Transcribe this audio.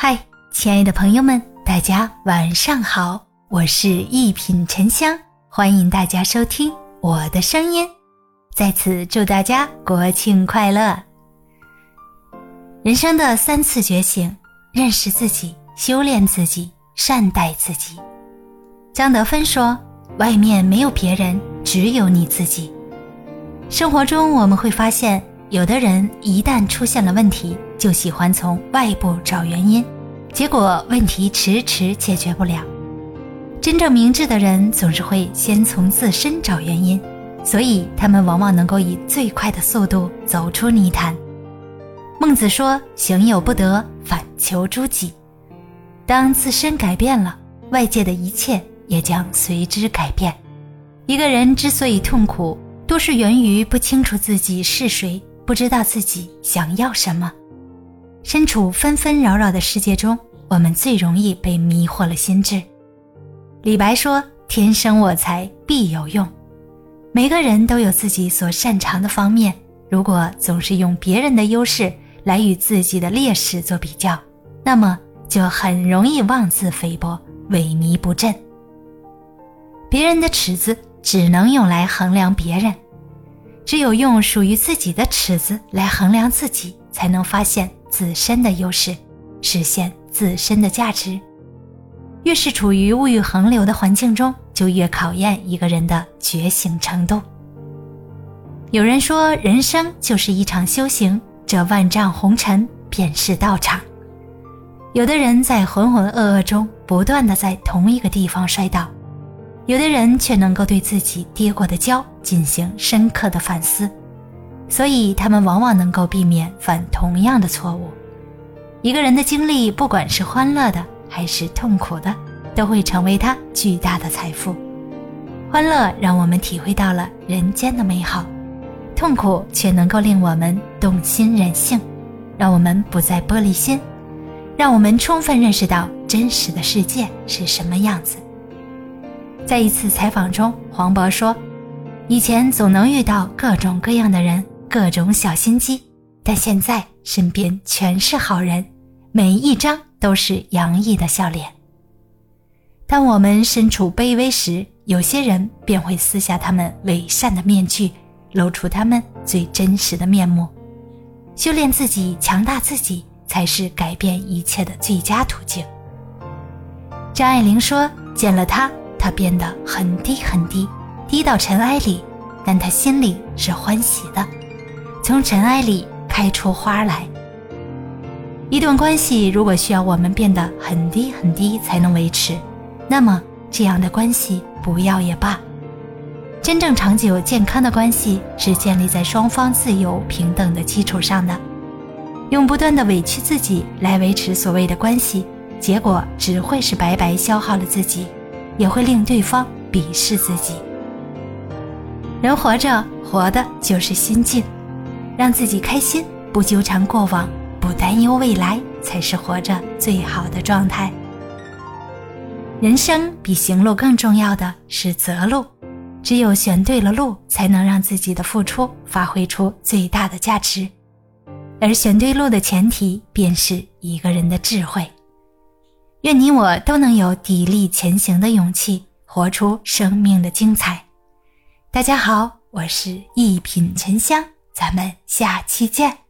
嗨，亲爱的朋友们，大家晚上好，我是一品沉香，欢迎大家收听我的声音。在此祝大家国庆快乐！人生的三次觉醒：认识自己、修炼自己、善待自己。张德芬说：“外面没有别人，只有你自己。”生活中我们会发现，有的人一旦出现了问题，就喜欢从外部找原因，结果问题迟迟解决不了。真正明智的人总是会先从自身找原因，所以他们往往能够以最快的速度走出泥潭。孟子说：“行有不得，反求诸己。”当自身改变了，外界的一切也将随之改变。一个人之所以痛苦，多是源于不清楚自己是谁，不知道自己想要什么。身处纷纷扰扰的世界中，我们最容易被迷惑了心智。李白说：“天生我材必有用。”每个人都有自己所擅长的方面，如果总是用别人的优势来与自己的劣势做比较，那么就很容易妄自菲薄、萎靡不振。别人的尺子只能用来衡量别人，只有用属于自己的尺子来衡量自己，才能发现。自身的优势，实现自身的价值。越是处于物欲横流的环境中，就越考验一个人的觉醒程度。有人说，人生就是一场修行，这万丈红尘便是道场。有的人在浑浑噩噩中不断的在同一个地方摔倒，有的人却能够对自己跌过的跤进行深刻的反思。所以，他们往往能够避免犯同样的错误。一个人的经历，不管是欢乐的还是痛苦的，都会成为他巨大的财富。欢乐让我们体会到了人间的美好，痛苦却能够令我们动心忍性，让我们不再玻璃心，让我们充分认识到真实的世界是什么样子。在一次采访中，黄渤说：“以前总能遇到各种各样的人。”各种小心机，但现在身边全是好人，每一张都是洋溢的笑脸。当我们身处卑微时，有些人便会撕下他们伪善的面具，露出他们最真实的面目。修炼自己，强大自己，才是改变一切的最佳途径。张爱玲说：“见了他，他变得很低很低，低到尘埃里，但他心里是欢喜的。”从尘埃里开出花来。一段关系如果需要我们变得很低很低才能维持，那么这样的关系不要也罢。真正长久健康的关系是建立在双方自由平等的基础上的。用不断的委屈自己来维持所谓的关系，结果只会是白白消耗了自己，也会令对方鄙视自己。人活着，活的就是心境。让自己开心，不纠缠过往，不担忧未来，才是活着最好的状态。人生比行路更重要的是择路，只有选对了路，才能让自己的付出发挥出最大的价值。而选对路的前提，便是一个人的智慧。愿你我都能有砥砺前行的勇气，活出生命的精彩。大家好，我是一品沉香。咱们下期见。